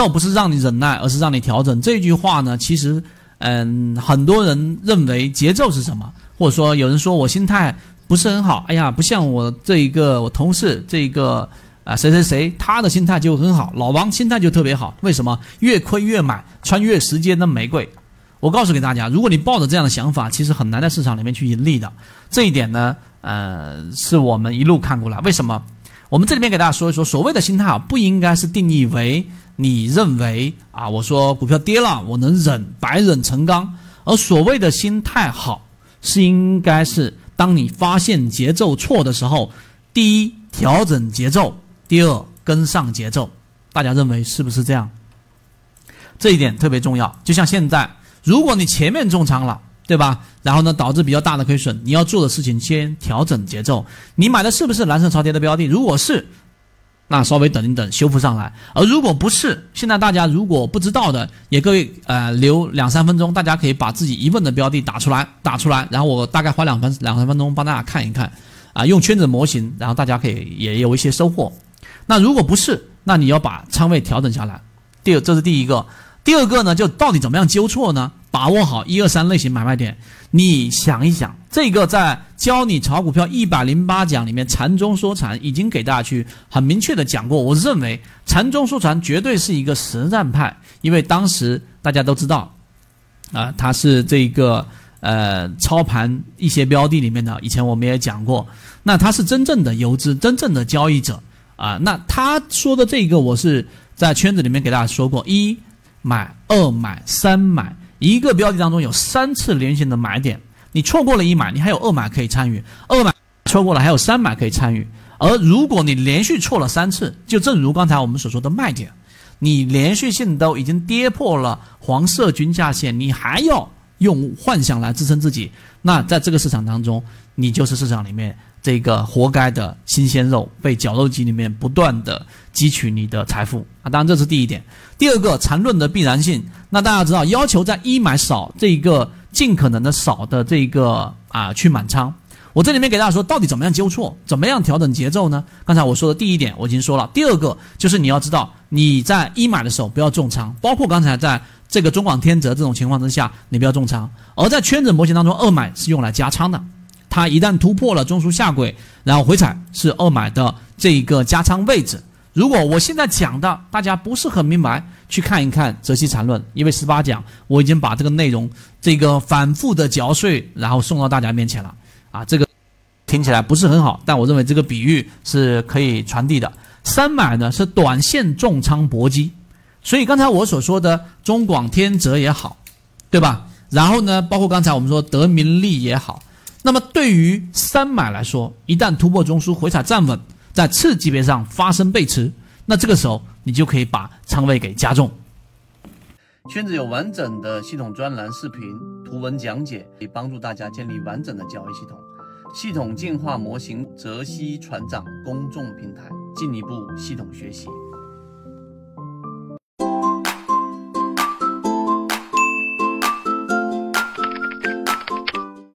倒不是让你忍耐，而是让你调整。这句话呢，其实，嗯，很多人认为节奏是什么？或者说有人说我心态不是很好，哎呀，不像我这一个我同事这一个啊谁谁谁，他的心态就很好，老王心态就特别好。为什么？越亏越买，穿越时间的玫瑰。我告诉给大家，如果你抱着这样的想法，其实很难在市场里面去盈利的。这一点呢，呃，是我们一路看过来。为什么？我们这里面给大家说一说，所谓的心态啊，不应该是定义为你认为啊，我说股票跌了，我能忍，百忍成钢。而所谓的心态好，是应该是当你发现节奏错的时候，第一调整节奏，第二跟上节奏。大家认为是不是这样？这一点特别重要。就像现在，如果你前面重仓了。对吧？然后呢，导致比较大的亏损。你要做的事情，先调整节奏。你买的是不是蓝色超跌的标的？如果是，那稍微等一等，修复上来。而如果不是，现在大家如果不知道的，也各位呃留两三分钟，大家可以把自己疑问的标的打出来，打出来，然后我大概花两分两三分钟帮大家看一看，啊，用圈子模型，然后大家可以也有一些收获。那如果不是，那你要把仓位调整下来。第二，这是第一个。第二个呢，就到底怎么样纠错呢？把握好一二三类型买卖点。你想一想，这个在教你炒股票一百零八讲里面，禅中说禅已经给大家去很明确的讲过。我认为禅中说禅绝对是一个实战派，因为当时大家都知道，啊，他是这个呃操盘一些标的里面的。以前我们也讲过，那他是真正的游资，真正的交易者啊。那他说的这个，我是在圈子里面给大家说过一。买二买三买一个标的当中有三次连线的买点，你错过了一买，你还有二买可以参与；二买错过了还有三买可以参与。而如果你连续错了三次，就正如刚才我们所说的卖点，你连续性都已经跌破了黄色均价线，你还要用幻想来支撑自己，那在这个市场当中，你就是市场里面。这个活该的新鲜肉，被绞肉机里面不断的汲取你的财富啊！当然这是第一点。第二个缠论的必然性，那大家知道，要求在一买少这一个尽可能的少的这一个啊去满仓。我这里面给大家说，到底怎么样纠错，怎么样调整节奏呢？刚才我说的第一点我已经说了，第二个就是你要知道你在一买的时候不要重仓，包括刚才在这个中广天泽这种情况之下，你不要重仓。而在圈子模型当中，二买是用来加仓的。它一旦突破了中枢下轨，然后回踩是二买的这一个加仓位置。如果我现在讲的大家不是很明白，去看一看《泽西禅论》，因为十八讲我已经把这个内容这个反复的嚼碎，然后送到大家面前了。啊，这个听起来不是很好，但我认为这个比喻是可以传递的。三买呢是短线重仓搏击，所以刚才我所说的中广天泽也好，对吧？然后呢，包括刚才我们说德明利也好。那么对于三买来说，一旦突破中枢回踩站稳，在次级别上发生背驰，那这个时候你就可以把仓位给加重。圈子有完整的系统专栏、视频、图文讲解，可以帮助大家建立完整的交易系统。系统进化模型，泽西船长公众平台，进一步系统学习。